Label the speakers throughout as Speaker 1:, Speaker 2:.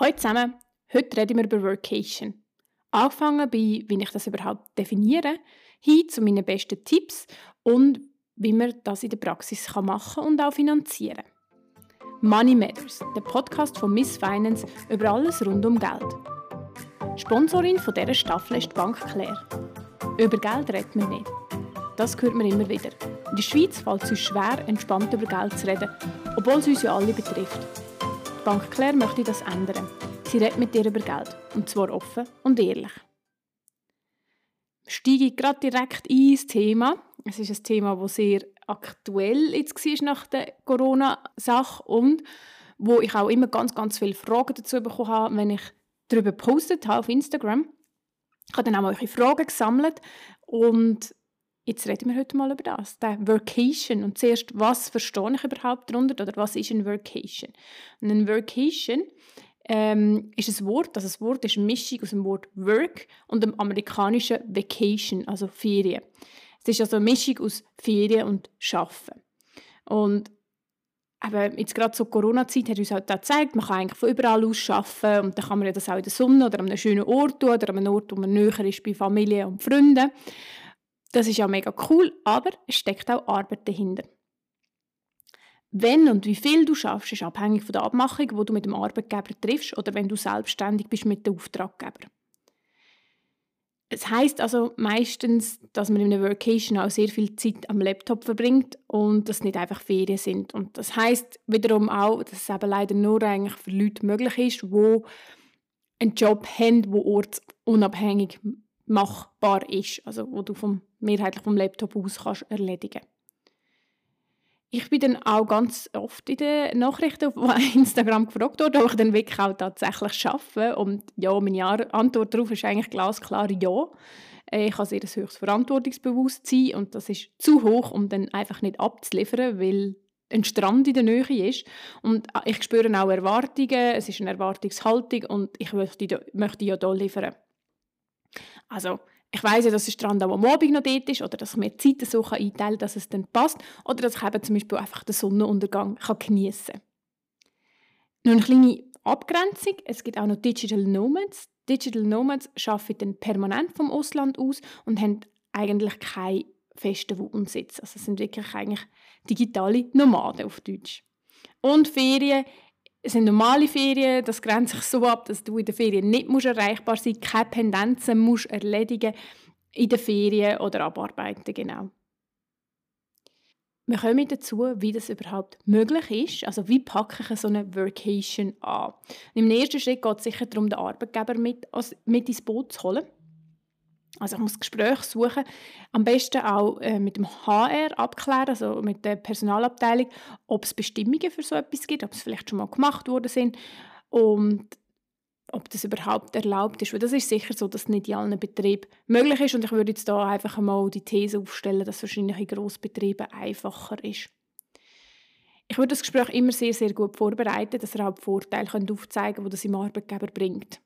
Speaker 1: Hallo zusammen, heute reden wir über Workation. Angefangen bei, wie ich das überhaupt definiere, hin zu meinen besten Tipps und wie man das in der Praxis machen und auch finanzieren Money Matters, der Podcast von Miss Finance über alles rund um Geld. Sponsorin von dieser Staffel ist die Bank Claire. Über Geld redet man nicht. Das hört man immer wieder. In der Schweiz fällt es uns schwer, entspannt über Geld zu reden, obwohl es uns ja alle betrifft. Die Bank Claire möchte das ändern. Sie redet mit dir über Geld. Und zwar offen und ehrlich. Steige ich gerade direkt ins Thema. Es ist ein Thema, das sehr aktuell jetzt war nach der Corona-Sache und wo ich auch immer ganz, ganz viele Fragen dazu bekommen habe, wenn ich darüber gepostet habe auf Instagram. Ich habe dann auch eure Fragen gesammelt und jetzt reden wir heute mal über das, der Workation. Und zuerst, was verstehe ich überhaupt darunter oder was ist ein Workation? Und ein Workation ähm, ist ein Wort, also das Wort ist eine Mischung aus dem Wort Work und dem amerikanischen Vacation, also Ferien. Es ist also eine Mischung aus Ferien und Arbeiten. Und aber jetzt gerade zur Corona-Zeit hat uns halt auch gezeigt, man kann eigentlich von überall aus arbeiten und dann kann man das auch in der Sonne oder an einem schönen Ort tun oder an einem Ort, wo man näher ist bei Familie und Freunden. Das ist ja mega cool, aber es steckt auch Arbeit dahinter. Wenn und wie viel du schaffst, ist abhängig von der Abmachung, wo du mit dem Arbeitgeber triffst oder wenn du selbstständig bist mit dem Auftraggeber. Es heißt also meistens, dass man in einer Workation auch sehr viel Zeit am Laptop verbringt und das nicht einfach Ferien sind. Und das heißt wiederum auch, dass es eben leider nur eigentlich für Leute möglich ist, wo einen Job haben, wo ortsunabhängig machbar ist, also wo du vom, mehrheitlich vom Laptop aus kannst erledigen. Ich bin dann auch ganz oft in den Nachrichten auf Instagram gefragt worden, ob ich dann wirklich auch tatsächlich schaffe. Und ja, meine Antwort darauf ist eigentlich glasklar ja. Äh, ich habe sehr ein höchstes Verantwortungsbewusstsein und das ist zu hoch, um dann einfach nicht abzuliefern, weil ein Strand in der Nähe ist. Und äh, ich spüre auch Erwartungen, es ist eine Erwartungshaltung und ich möchte, möchte ja hier liefern. Also, ich weiss ja, dass der Strand auch am Abend noch dort ist oder dass ich mir Zeiten so einteilen kann, dass es dann passt oder dass ich eben zum Beispiel einfach den Sonnenuntergang kann geniessen kann. Noch eine kleine Abgrenzung. Es gibt auch noch Digital Nomads. Digital Nomads arbeiten dann permanent vom Ausland aus und haben eigentlich keinen festen Wohnsitz. Also es sind wirklich eigentlich digitale Nomaden auf Deutsch. Und Ferien es sind normale Ferien, das grenzt sich so ab, dass du in den Ferien nicht erreichbar sein musst, keine Pendenzen musst erledigen in den Ferien oder abarbeiten, genau. Wir kommen dazu, wie das überhaupt möglich ist. Also wie packe ich so eine Workation an? Und Im ersten Schritt geht es sicher darum, den Arbeitgeber mit, mit ins Boot zu holen. Also ich muss Gespräche suchen, am besten auch äh, mit dem HR abklären, also mit der Personalabteilung, ob es Bestimmungen für so etwas gibt, ob es vielleicht schon mal gemacht worden sind und ob das überhaupt erlaubt ist. Weil das ist sicher so, dass nicht in allen Betrieben möglich ist und ich würde jetzt da einfach mal die These aufstellen, dass es wahrscheinlich in Grossbetrieben einfacher ist. Ich würde das Gespräch immer sehr, sehr gut vorbereiten, dass er auch Vorteile aufzeigen kann, die das im Arbeitgeber bringt.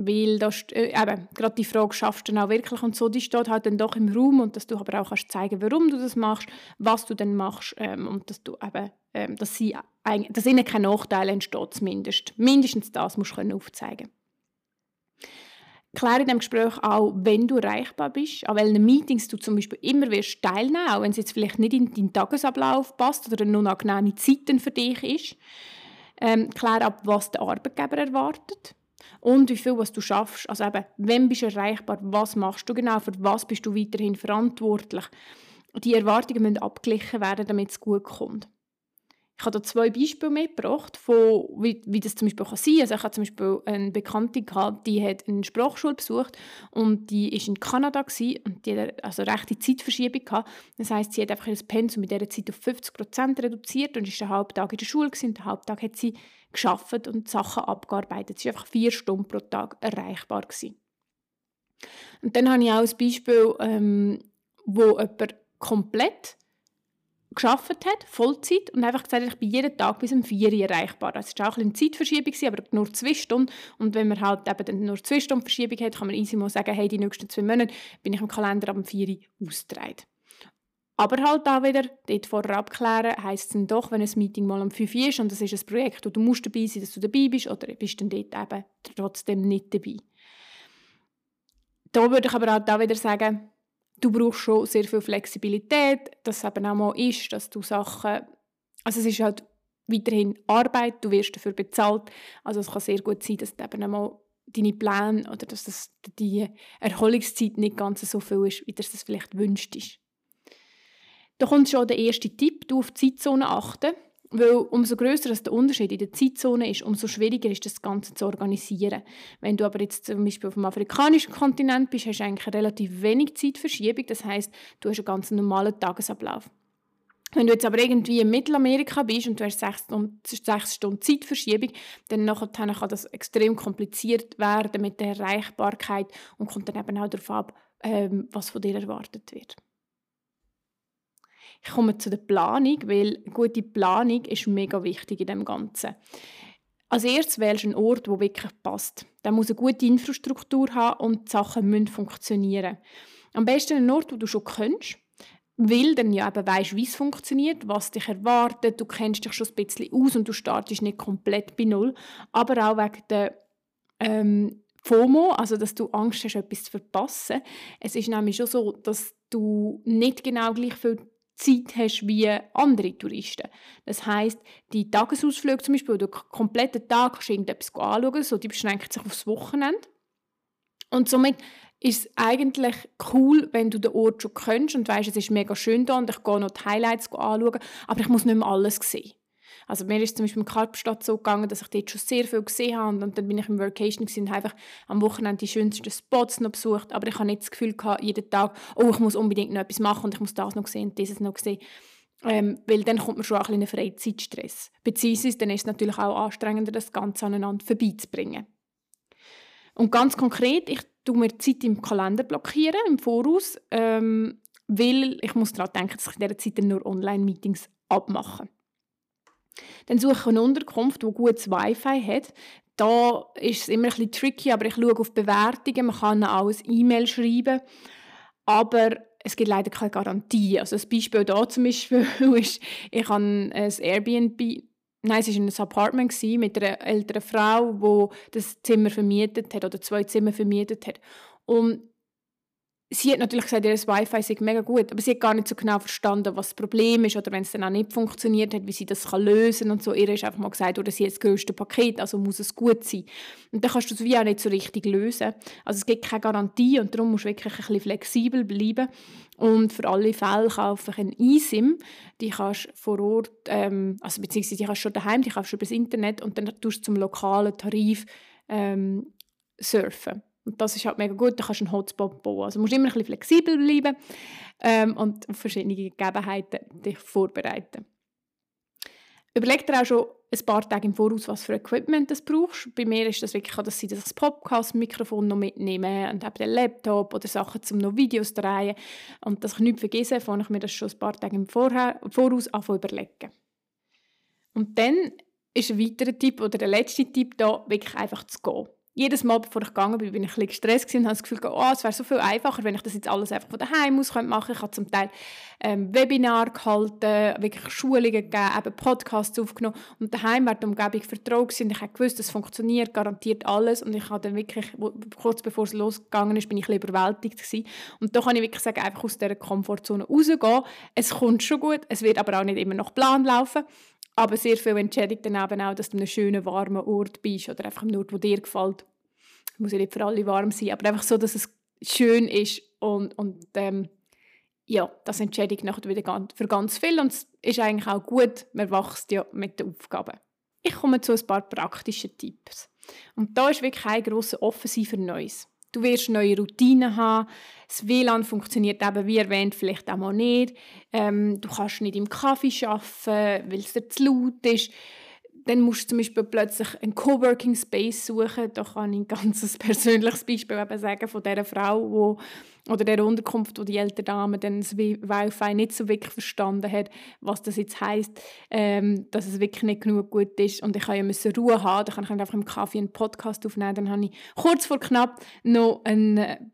Speaker 1: Weil das, äh, eben, gerade die Frage, schaffst du dann auch wirklich und so, die steht halt dann doch im Raum und dass du aber auch kannst zeigen warum du das machst, was du dann machst ähm, und dass du eben, ähm, dass, sie, dass ihnen kein Nachteil entsteht zumindest. Mindestens das musst du aufzeigen Kläre in diesem Gespräch auch, wenn du erreichbar bist, an welchen Meetings du zum Beispiel immer wirst teilnehmen, auch wenn es jetzt vielleicht nicht in deinen Tagesablauf passt oder eine unangenehme Zeit für dich ist. Ähm, klär ab, was der Arbeitgeber erwartet und wie viel was du schaffst. Also eben, wenn bist du erreichbar, was machst du genau, für was bist du weiterhin verantwortlich. Die Erwartungen müssen abgeglichen werden, damit es gut kommt. Ich habe da zwei Beispiele mitgebracht, von, wie, wie das zum Beispiel kann sein kann. Also ich habe zum Beispiel eine Bekannte, gehabt, die hat eine Sprachschule besucht und die war in Kanada gewesen, und die hat also rechte Zeitverschiebung gehabt. Das heisst, sie hat einfach ihr Pensum mit dieser Zeit auf 50% reduziert und ist den Halbtag in der Schule gewesen, und den Halbtag hat sie geschafft und Sachen abgearbeitet. Sie war einfach vier Stunden pro Tag erreichbar gewesen. Und dann habe ich auch ein Beispiel, ähm, wo jemand komplett geschafft hat, Vollzeit, und einfach gesagt hat, ich bin jeden Tag bis um 4 Uhr erreichbar. Das war auch ein Zeitverschiebung, aber nur zwei Stunden. Und wenn man halt eben nur zwei Stunden Verschiebung hat, kann man easy mal sagen, hey, die nächsten zwei Monate bin ich im Kalender um 4 Uhr ausgetragen. Aber halt auch wieder, dort vorher abklären, heisst es dann doch, wenn ein Meeting mal um 5 Uhr ist und es ist ein Projekt, wo du musst dabei sein dass du dabei bist, oder bist dann dort eben trotzdem nicht dabei. Da würde ich aber halt auch wieder sagen, du brauchst schon sehr viel Flexibilität, dass es eben auch mal ist, dass du Sachen, also es ist halt weiterhin Arbeit, du wirst dafür bezahlt, also es kann sehr gut sein, dass du eben einmal deine Pläne oder dass das die Erholungszeit nicht ganz so viel ist, wie du es vielleicht wünschst. Da kommt schon der erste Tipp, du auf die Zeitzone achten, weil umso größer der Unterschied in der Zeitzone ist, umso schwieriger ist das Ganze zu organisieren. Wenn du aber jetzt zum Beispiel auf dem afrikanischen Kontinent bist, hast du eigentlich relativ wenig Zeitverschiebung, das heißt, du hast einen ganz normalen Tagesablauf. Wenn du jetzt aber irgendwie in Mittelamerika bist und du hast sechs Stunden, sechs Stunden Zeitverschiebung, dann nachher kann das extrem kompliziert werden mit der Erreichbarkeit und kommt dann eben auch darauf ab, ähm, was von dir erwartet wird. Ich komme zu der Planung, weil gute Planung ist mega wichtig in dem Ganzen. Als erstes wählst du einen Ort, der wirklich passt. Der muss eine gute Infrastruktur haben und die Sachen müssen funktionieren. Am besten einen Ort, wo du schon kennst weil dann ja eben weißt, wie es funktioniert, was dich erwartet, du kennst dich schon ein bisschen aus und du startest nicht komplett bei Null, aber auch wegen der ähm, FOMO, also dass du Angst hast, etwas zu verpassen. Es ist nämlich schon so, dass du nicht genau gleich viel Zeit hast wie andere Touristen. Das heißt, die Tagesausflüge zum Beispiel, wo du den kompletten Tag kannst irgendetwas anschauen so, die beschränken sich aufs Wochenende. Und somit ist es eigentlich cool, wenn du den Ort schon kennst und weißt, es ist mega schön da und ich gehe noch die Highlights anschauen, aber ich muss nicht mehr alles sehen. Also mir ist zum Beispiel in Karpstadt so gegangen, dass ich dort schon sehr viel gesehen habe und dann bin ich im Workation und einfach am Wochenende die schönsten Spots noch besucht, aber ich habe nicht das Gefühl gehabt, jeden Tag, oh, ich muss unbedingt noch etwas machen und ich muss das noch sehen und dieses noch sehen. Ähm, weil dann kommt man schon ein bisschen Freizeitstress. Beziehungsweise dann ist es natürlich auch anstrengender, das Ganze aneinander vorbeizubringen. Und ganz konkret, ich tue mir Zeit im Kalender blockieren, im Voraus, ähm, weil ich muss daran denken, dass ich in dieser Zeit nur Online-Meetings abmache. Dann suche ich eine Unterkunft, die gutes Wi-Fi hat. Da ist es immer ein bisschen tricky, aber ich schaue auf Bewertungen, man kann auch E-Mail schreiben, aber es gibt leider keine Garantie. Also das Beispiel hier zum Beispiel ist, ich habe ein Airbnb Nein, es war ein Apartment mit einer älteren Frau, die das Zimmer vermietet hat oder zwei Zimmer vermietet hat. Und sie hat natürlich gesagt, ihr Wi-Fi sei mega gut, aber sie hat gar nicht so genau verstanden, was das Problem ist oder wenn es dann auch nicht funktioniert hat, wie sie das kann lösen und so. Ihr ist einfach mal gesagt, oder sie hat das grösste Paket, also muss es gut sein. Und dann kannst du es wie auch nicht so richtig lösen. Also es gibt keine Garantie und darum musst du wirklich ein bisschen flexibel bleiben und für alle Fälle kaufe ich ein eSIM. Die kannst du vor Ort, ähm, also beziehungsweise die kannst du schon daheim, die kaufst du über das Internet und dann tust du zum lokalen Tarif ähm, surfen. Und das ist halt mega gut, da kannst du einen Hotspot bauen. Also musst immer ein bisschen flexibel bleiben ähm, und auf verschiedene Gegebenheiten dich vorbereiten. Überleg dir auch schon ein paar Tage im Voraus, was für Equipment du brauchst. Bei mir ist das wirklich dass ich das Podcast-Mikrofon noch mitnehme und habe den Laptop oder Sachen, um noch Videos zu drehen. Und dass ich nichts vergesse, fange ich mir das schon ein paar Tage im Voraus an überlegen. Und dann ist ein weiterer Tipp oder der letzte Tipp da, wirklich einfach zu gehen jedes Mal, bevor ich gegangen bin, bin ich ein gestresst und habe das Gefühl, oh, es wäre so viel einfacher, wenn ich das jetzt alles einfach von daheim aus machen könnte. Ich habe zum Teil ähm, Webinare gehalten, wirklich Schulungen gegeben, eben Podcasts aufgenommen und daheim war die Umgebung vertraut und ich habe gewusst, es funktioniert, garantiert alles und ich habe dann wirklich, kurz bevor es losgegangen ist, bin ich ein bisschen überwältigt gewesen. und da kann ich wirklich sagen, einfach aus dieser Komfortzone rausgehen. Es kommt schon gut, es wird aber auch nicht immer nach Plan laufen, aber sehr viel entschädigt dann eben auch, dass du an einem schönen, warmen Ort bist oder einfach einem Ort, der dir gefällt. Muss ja nicht für alle warm sein, aber einfach so, dass es schön ist und, und ähm, ja, das entschädigt nachher wieder für ganz viel und es ist eigentlich auch gut, man wächst ja mit den Aufgaben. Ich komme zu ein paar praktischen Tipps. Und da ist wirklich ein grosser Offensiv für Neues. Du wirst neue Routinen haben. Das WLAN funktioniert eben, wie erwähnt, vielleicht auch mal nicht. Ähm, du kannst nicht im Kaffee arbeiten, weil es zu laut ist. Dann musst du zum Beispiel plötzlich einen Coworking Space suchen. Da kann ich ein ganz persönliches Beispiel eben sagen von dieser Frau, wo, oder der Unterkunft, wo die ältere Dame dann das Wi-Fi nicht so wirklich verstanden hat, was das jetzt heisst, ähm, dass es wirklich nicht genug gut ist. Und ich ja müssen Ruhe haben. Da kann ich einfach im Kaffee einen Podcast aufnehmen. Dann habe ich kurz vor knapp noch einen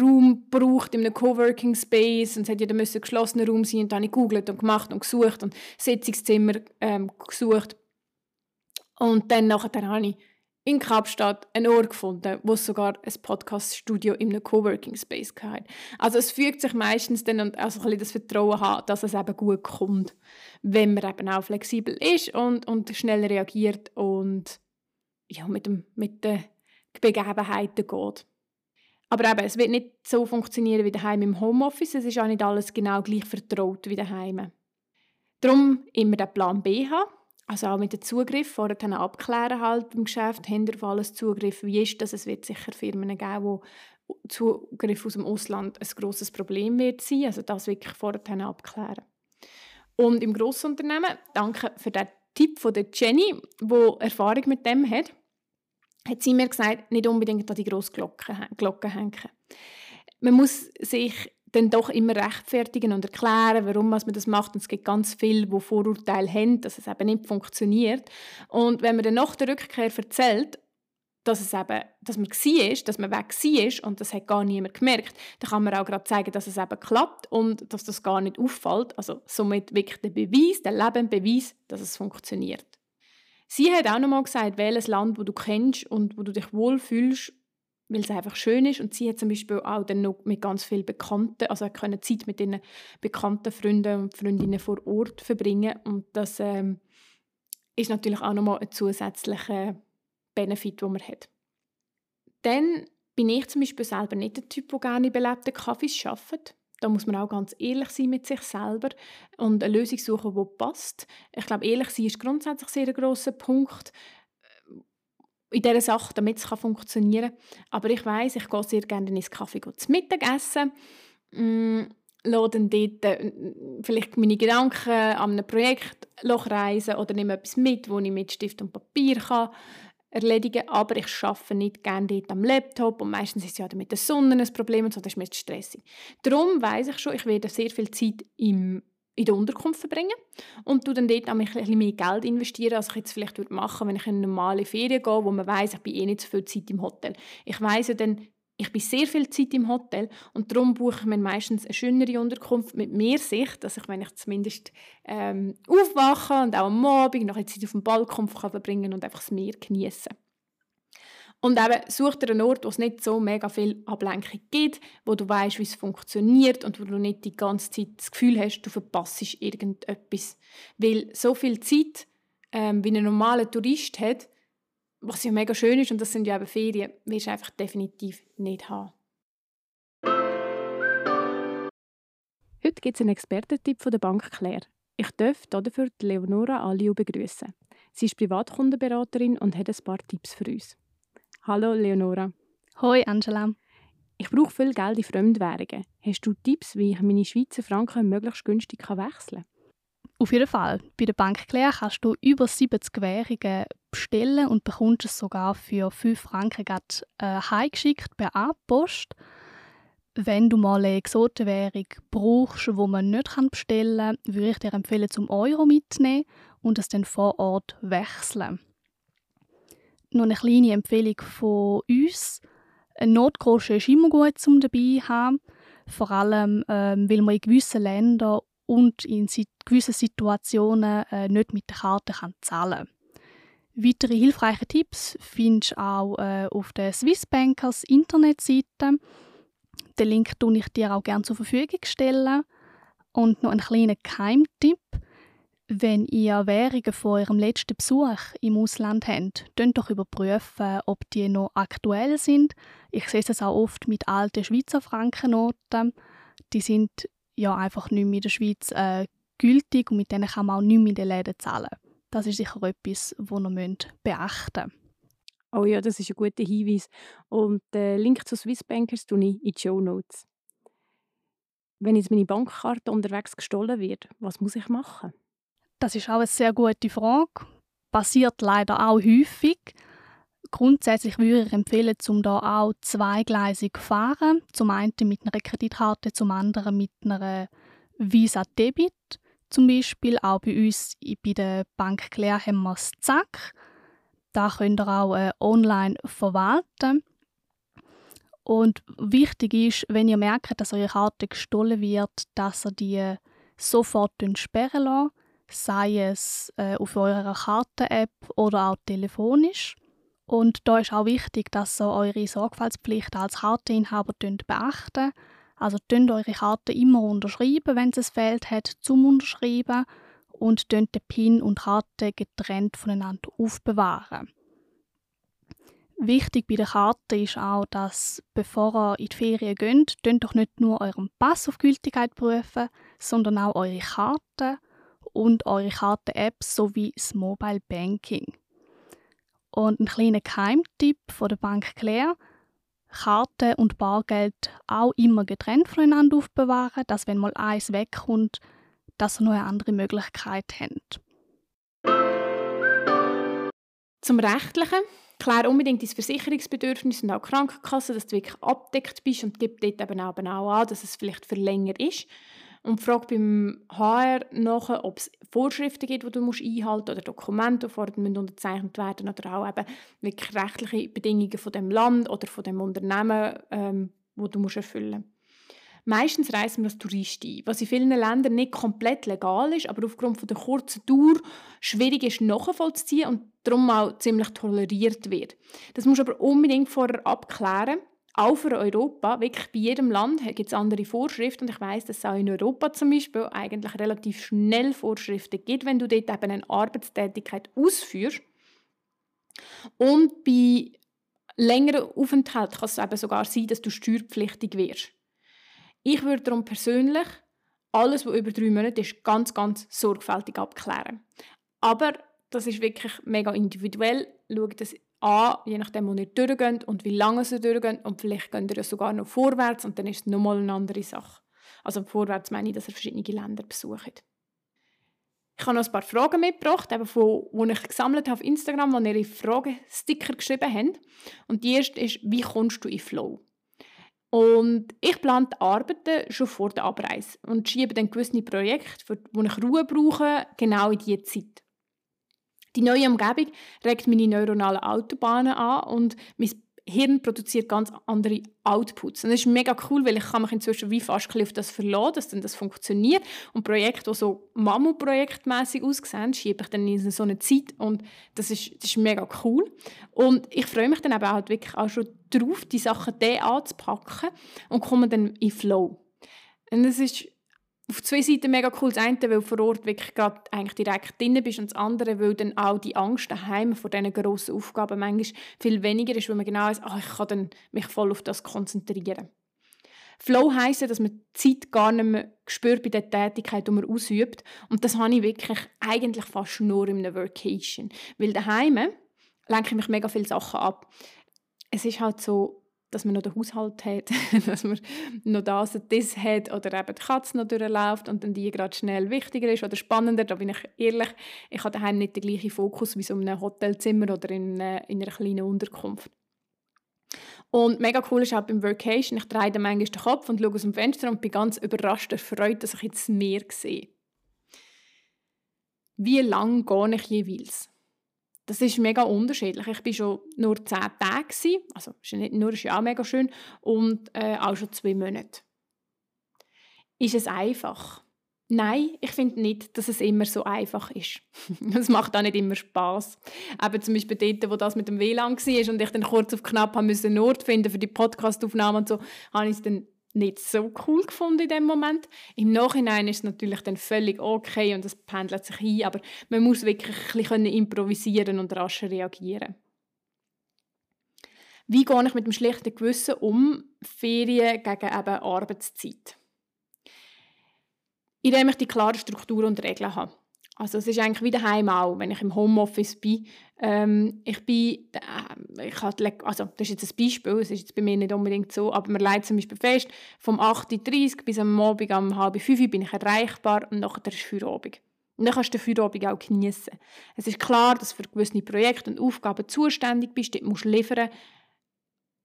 Speaker 1: Raum braucht in einem Coworking Space und es hätte ja ein geschlossener Raum sein und dann habe ich gegoogelt und gemacht und gesucht und Sitzungszimmer ähm, gesucht und dann nachher habe ich in Kapstadt einen Ort gefunden, wo es sogar ein Podcast-Studio in einem Coworking Space hatte. Also es fügt sich meistens dann und also ein bisschen das Vertrauen haben, dass es eben gut kommt, wenn man eben auch flexibel ist und, und schnell reagiert und ja, mit, dem, mit den Begebenheiten geht. Aber eben, es wird nicht so funktionieren wie daheim im Homeoffice. Es ist auch nicht alles genau gleich vertraut wie daheim. Darum immer den Plan B haben also auch mit dem Zugriff, vorher dann abklären halt beim Geschäft, haben alles Zugriff, wie ist das? Es wird sicher Firmen geben, wo Zugriff aus dem Ausland ein grosses Problem wird sein, also das wirklich vorher abklären. Und im Grossunternehmen, danke für den Tipp von der Jenny, die Erfahrung mit dem hat, hat sie mir gesagt, nicht unbedingt an die grosse Glocke, Glocke hängen. Man muss sich dann doch immer rechtfertigen und erklären, warum man das macht. Und es gibt ganz viele, die Vorurteile haben, dass es eben nicht funktioniert. Und wenn man dann nach der Rückkehr erzählt, dass, es eben, dass man war, dass man weg war und das hat gar niemand gemerkt, dann kann man auch gerade zeigen, dass es eben klappt und dass das gar nicht auffällt. Also somit wirklich der Beweis, der lebende Beweis, dass es funktioniert. Sie hat auch nochmal gesagt, welches Land, wo du kennst und wo du dich wohlfühlst weil es einfach schön ist. Und sie hat zum Beispiel auch dann noch mit ganz vielen Bekannten, also können Zeit mit ihren bekannten Freunden und Freundinnen vor Ort verbringen. Und das ähm, ist natürlich auch nochmal ein zusätzlicher Benefit, den man hat. Dann bin ich zum Beispiel selber nicht der Typ, der gerne in belebten Kaffees arbeitet. Da muss man auch ganz ehrlich sein mit sich selber und eine Lösung suchen, die passt. Ich glaube, ehrlich sein ist grundsätzlich sehr ein grosser Punkt in dieser Sache, damit es funktionieren kann. Aber ich weiß, ich gehe sehr gerne ins Kaffee zu Mittagessen. Mm, lasse dann dort äh, vielleicht meine Gedanken an einem Projekt reisen oder nehme etwas mit, wo ich mit Stift und Papier erledigen kann. Aber ich arbeite nicht gerne dort am Laptop und meistens ist es ja mit der Sonne ein Problem und so, das ist mir stressig. Darum weiß ich schon, ich werde sehr viel Zeit im in der Unterkunft verbringen und du dann dort auch ein mehr Geld investieren, als ich jetzt vielleicht würde machen, wenn ich in eine normale Ferien gehe, wo man weiß, ich bin eh nicht so viel Zeit im Hotel. Ich weiß ja dann, ich bin sehr viel Zeit im Hotel und darum buche ich mir meistens eine schönere Unterkunft mit mehr Sicht, dass ich, wenn ich zumindest ähm, aufwache und auch am Abend noch Zeit auf dem Balkon kann verbringen und einfach das Meer genießen. Und eben, such dir einen Ort, wo es nicht so mega viel Ablenkung gibt, wo du weißt, wie es funktioniert und wo du nicht die ganze Zeit das Gefühl hast, du verpasst irgendetwas. Weil so viel Zeit, ähm, wie ein normaler Tourist hat, was ja mega schön ist, und das sind ja eben Ferien, wirst du einfach definitiv nicht haben. Heute gibt es einen Expertentipp von der Bank Claire. Ich darf dafür Leonora Aliu begrüßen. Sie ist Privatkundenberaterin und hat ein paar Tipps für uns. Hallo Leonora.
Speaker 2: Hoi Angela.
Speaker 1: Ich brauche viel Geld in Fremdwährungen. Hast du Tipps, wie ich meine Schweizer Franken möglichst günstig wechseln kann?
Speaker 2: Auf jeden Fall. Bei der Bank Claire kannst du über 70 Währungen bestellen und bekommst es sogar für 5 Franken grad, äh, heimgeschickt per A-Post. Wenn du mal eine Exotenwährung brauchst, die man nicht bestellen kann, würde ich dir empfehlen, zum Euro mitzunehmen und es dann vor Ort wechseln noch eine kleine Empfehlung von uns. Ein Notgroschen ist immer gut zum dabei haben, vor allem ähm, weil man in gewissen Ländern und in gewissen Situationen äh, nicht mit der Karte kann zahlen Weitere hilfreiche Tipps findest du auch äh, auf der Swissbankers Internetseite. Den Link stelle ich dir auch gerne zur Verfügung stellen. Und noch ein kleiner Keimtipp. Wenn ihr Währungen von eurem letzten Besuch im Ausland habt, könnt doch überprüfen, ob die noch aktuell sind. Ich sehe es auch oft mit alten Schweizer Frankennoten. Die sind ja einfach nicht mehr in der Schweiz äh, gültig und mit denen kann man auch nicht mehr in den Läden zahlen. Das ist sicher etwas, das ihr beachten müsst.
Speaker 1: Oh ja, das ist ein guter Hinweis. Und den Link zu Swissbankers tue ich in die Show Notes. Wenn jetzt meine Bankkarte unterwegs gestohlen wird, was muss ich machen?
Speaker 2: Das ist auch eine sehr gute Frage. Passiert leider auch häufig. Grundsätzlich würde ich empfehlen, zum da auch zweigleisig zu fahren. Zum einen mit einer Kreditkarte, zum anderen mit einer Visa Debit. Zum Beispiel auch bei uns bei der Bank Claire haben wir das Zack. Da könnt ihr auch äh, online verwalten. Und wichtig ist, wenn ihr merkt, dass eure Karte gestohlen wird, dass ihr die sofort sperren lasst, sei es äh, auf eurer Karten-App oder auch telefonisch. Und da ist auch wichtig, dass ihr eure Sorgfaltspflicht als Karteninhaber beachtet. Also tönt eure Karte immer unterschreiben, wenn es ein Feld hat zum Unterschreiben und tönt den PIN und Karte getrennt voneinander aufbewahren. Wichtig bei der Karte ist auch, dass bevor ihr in die Ferien geht, tönt doch nicht nur euren Pass auf Gültigkeit prüfen, sondern auch eure Karte und eure Karten-App sowie das Mobile Banking. Und ein kleiner Geheimtipp von der Bank Claire. Karte und Bargeld auch immer getrennt voneinander aufbewahren, dass wenn mal eins wegkommt, dass ihr noch eine andere Möglichkeit habt.
Speaker 1: Zum Rechtlichen. Klär unbedingt dein Versicherungsbedürfnis und auch die Krankenkasse, dass du wirklich abdeckt bist und gib dort eben auch an, dass es vielleicht für länger ist und frage beim HR nach, ob es Vorschriften gibt, die du musst einhalten musst oder Dokumente, die unterzeichnet werden oder auch eben wirklich rechtliche Bedingungen von dem Land oder von dem Unternehmen, ähm, wo du musst erfüllen musst. Meistens reisen wir als Tourist ein, was in vielen Ländern nicht komplett legal ist, aber aufgrund von der kurzen Dauer schwierig ist nachvollziehen und darum auch ziemlich toleriert wird. Das musst du aber unbedingt vorher abklären auch für Europa, wirklich bei jedem Land gibt es andere Vorschriften und ich weiß, dass es auch in Europa zum Beispiel eigentlich relativ schnell Vorschriften gibt, wenn du dort eben eine Arbeitstätigkeit ausführst. Und bei längeren Aufenthalt kann es eben sogar sein, dass du steuerpflichtig wirst. Ich würde darum persönlich alles, was über drei Monate ist, ganz, ganz sorgfältig abklären. Aber das ist wirklich mega individuell. Schau das an, je nachdem, wo ihr durchgeht und wie lange ihr durchgeht. Und vielleicht geht ihr sogar noch vorwärts und dann ist es nochmal eine andere Sache. Also vorwärts meine ich, dass ihr verschiedene Länder besucht. Ich habe noch ein paar Fragen mitgebracht, eben von, die ich gesammelt habe auf Instagram, wo ihr ihre Fragesticker geschrieben habt. Und die erste ist, wie kommst du in Flow? Und ich plane die Arbeiten schon vor der Abreise und schiebe dann gewisse Projekte, wo ich Ruhe brauche, genau in diese Zeit. Die neue Umgebung regt meine neuronalen Autobahnen an und mein Hirn produziert ganz andere Outputs. Und das ist mega cool, weil ich kann mich inzwischen wie fast auf das verlassen, dass dann das funktioniert. Und Projekte, die so Mammutprojektmäßig aussehen, schiebe ich dann in so eine Zeit und das ist, das ist mega cool. Und ich freue mich dann eben halt wirklich auch schon darauf, die Sachen dann anzupacken und komme dann in Flow. Und das ist auf zwei Seiten mega cool. Das eine, weil du vor Ort wirklich gerade eigentlich direkt drin bist und das andere, weil dann auch die Angst daheim vor diesen grossen Aufgaben manchmal viel weniger ist, weil man genau weiß, oh, ich kann dann mich voll auf das konzentrieren. Flow heisst, dass man die Zeit gar nicht mehr spürt bei der Tätigkeit, die man ausübt. Und das habe ich wirklich eigentlich fast nur in einer Vacation. Weil daheim lenke ich mich mega viele Sachen ab. Es ist halt so, dass man noch den Haushalt hat, dass man noch das und das hat oder eben die Katze noch durchläuft und dann die gerade schnell wichtiger ist oder spannender. Da bin ich ehrlich, ich habe daheim nicht den gleichen Fokus wie so in einem Hotelzimmer oder in, einer, in einer kleinen Unterkunft. Und mega cool ist auch beim Workation, ich drehe dann manchmal den Kopf und schaue aus dem Fenster und bin ganz überrascht erfreut, dass ich jetzt Meer sehe. Wie lange gehe ich jeweils? Das ist mega unterschiedlich. Ich war schon nur zehn Tage, also ist nicht nur, ist ja auch mega schön, und äh, auch schon zwei Monate. Ist es einfach? Nein, ich finde nicht, dass es immer so einfach ist. Es macht auch nicht immer Spaß. Aber zum Beispiel dort, wo das mit dem WLAN war und ich dann kurz auf knapp einen Ort finden für die Podcastaufnahme und so, habe ich es dann nicht so cool gefunden in dem Moment. Im Nachhinein ist es natürlich dann völlig okay und es pendelt sich ein, aber man muss wirklich ein bisschen improvisieren und rasch reagieren. Wie gehe ich mit dem schlechten Gewissen um, Ferien gegen eben Arbeitszeit? Indem ich die klare Struktur und Regeln habe. Also es ist eigentlich wie daheim auch, wenn ich im Homeoffice bin. Ähm, ich bin, äh, ich hatte, also das ist jetzt ein Beispiel, es ist jetzt bei mir nicht unbedingt so, aber man leitet zum Beispiel fest, vom 8.30 Uhr bis am Abend um halb fünf bin ich erreichbar und nachher ist Feierabend. Und dann kannst du den Feierabend auch genießen. Es ist klar, dass du für gewisse Projekte und Aufgaben zuständig bist, dort musst du liefern.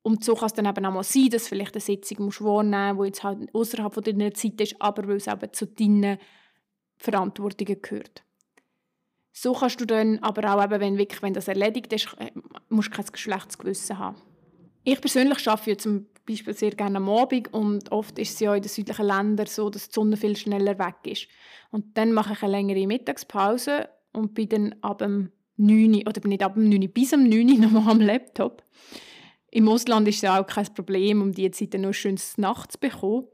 Speaker 1: Und so kann es dann eben auch mal sein, dass du vielleicht eine Sitzung musst wahrnehmen musst, die jetzt halt außerhalb deiner Zeit ist, aber weil es eben zu deinen Verantwortungen gehört. So kannst du dann aber auch, eben, wenn, wirklich, wenn das erledigt ist, äh, musst du kein schlechtes Gewissen haben. Ich persönlich arbeite zum beispielsweise sehr gerne am Abend und oft ist es ja in den südlichen Ländern so, dass die Sonne viel schneller weg ist. Und dann mache ich eine längere Mittagspause und bin dann ab dem 9 oder nicht ab dem 9 bis am 9 nochmal am Laptop. Im Ausland ist es auch kein Problem, um diese Zeit noch schönes Nacht zu bekommen.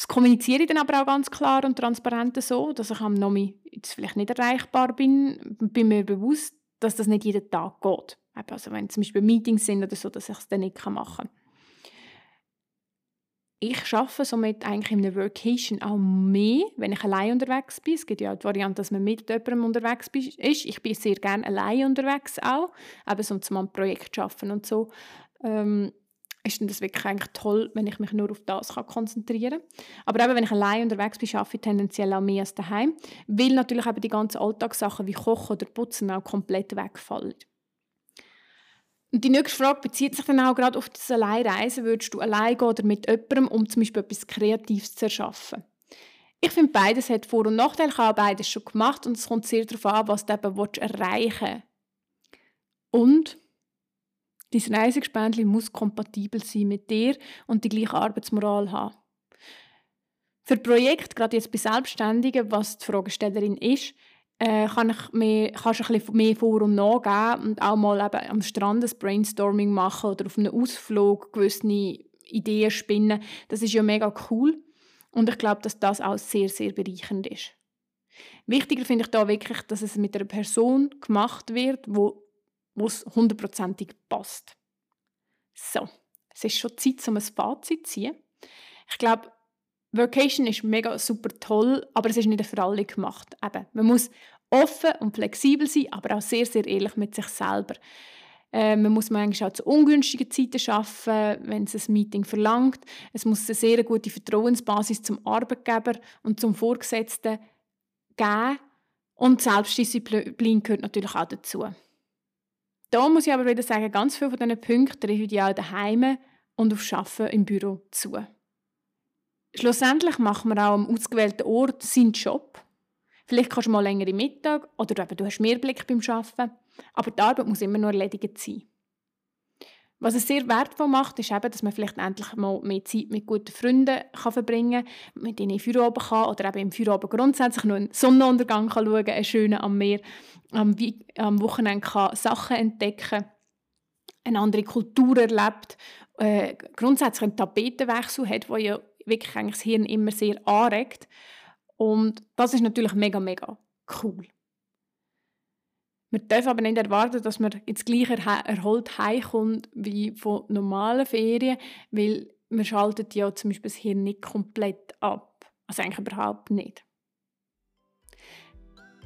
Speaker 1: Das kommuniziere ich dann aber auch ganz klar und transparent so, dass ich am Nomi jetzt vielleicht nicht erreichbar bin. Bin mir bewusst, dass das nicht jeden Tag geht. Also wenn zum Beispiel Meetings sind oder so, dass ich es dann nicht machen kann. Ich arbeite somit eigentlich in einer Workation auch mehr, wenn ich allein unterwegs bin. Es gibt ja auch die Variante, dass man mit jemandem unterwegs ist. Ich bin sehr gerne allein unterwegs auch, eben so zum ein Projekt arbeiten und so. Ähm, ist das wirklich eigentlich toll, wenn ich mich nur auf das konzentrieren kann. Aber eben, wenn ich allein unterwegs bin, arbeite ich tendenziell auch mehr als daheim, weil natürlich eben die ganzen Alltagssachen wie Kochen oder Putzen auch komplett wegfallen. Und die nächste Frage bezieht sich dann auch gerade auf das Alleinreisen. Würdest du allein gehen oder mit jemandem, um zum Beispiel etwas Kreatives zu erschaffen? Ich finde, beides hat Vor- und Nachteile. Ich habe beides schon gemacht und es kommt sehr darauf an, was du eben erreichen willst. Und dein Reisegespendli muss kompatibel sein mit dir und die gleiche Arbeitsmoral haben. Für Projekte, gerade jetzt bei Selbstständigen, was die Fragestellerin ist, äh, kann ich mehr, kannst du ein bisschen mehr Vor- und Nachgeben und auch mal eben am Strand ein Brainstorming machen oder auf einem Ausflug gewisse Ideen spinnen. Das ist ja mega cool und ich glaube, dass das auch sehr, sehr bereichernd ist. Wichtiger finde ich da wirklich, dass es mit einer Person gemacht wird, wo es hundertprozentig passt. So, es ist schon Zeit, um ein Fazit zu ziehen. Ich glaube, Vacation ist mega super toll, aber es ist nicht für alle gemacht. Eben, man muss offen und flexibel sein, aber auch sehr, sehr ehrlich mit sich selber. Äh, man muss manchmal auch zu ungünstigen Zeiten arbeiten, wenn es ein Meeting verlangt. Es muss eine sehr gute Vertrauensbasis zum Arbeitgeber und zum Vorgesetzten geben. Und Selbstdisziplin gehört natürlich auch dazu. Da muss ich aber wieder sagen, ganz viele von diesen Punkten treffe ich auch daheim und auf Arbeiten im Büro zu. Schlussendlich machen wir auch am ausgewählten Ort seinen Job. Vielleicht kannst du mal längere Mittag oder du hast mehr Blick beim Arbeiten. Aber die Arbeit muss immer nur erledigt sein. Was es sehr wertvoll macht, ist eben, dass man vielleicht endlich mal mehr Zeit mit guten Freunden kann verbringen kann, mit ihnen in den Feierabend kann oder eben im Feierabend grundsätzlich noch einen Sonnenuntergang kann schauen kann, einen schönen am Meer, am, am Wochenende kann Sachen entdecken eine andere Kultur erlebt, äh, grundsätzlich einen Tapetenwechsel hat, der ja wirklich eigentlich das Hirn immer sehr anregt. Und das ist natürlich mega, mega cool. Man darf aber nicht erwarten, dass man jetzt gleich erholt heimkommt wie von normalen Ferien, weil man schaltet ja zum Beispiel das Hirn nicht komplett ab. Also eigentlich überhaupt nicht.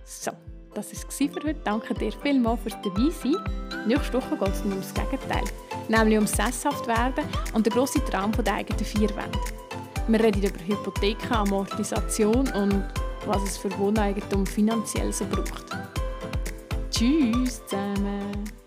Speaker 1: So, das war für heute. Danke dir vielmals fürs Dabeisein. Nächste Woche geht es um das Gegenteil, nämlich ums Sesshaftwerden und der grosse Traum der eigenen vier Wände. Wir reden über Hypotheken, Amortisation und was es für Wohneigentum finanziell so braucht. Tschüss zusammen!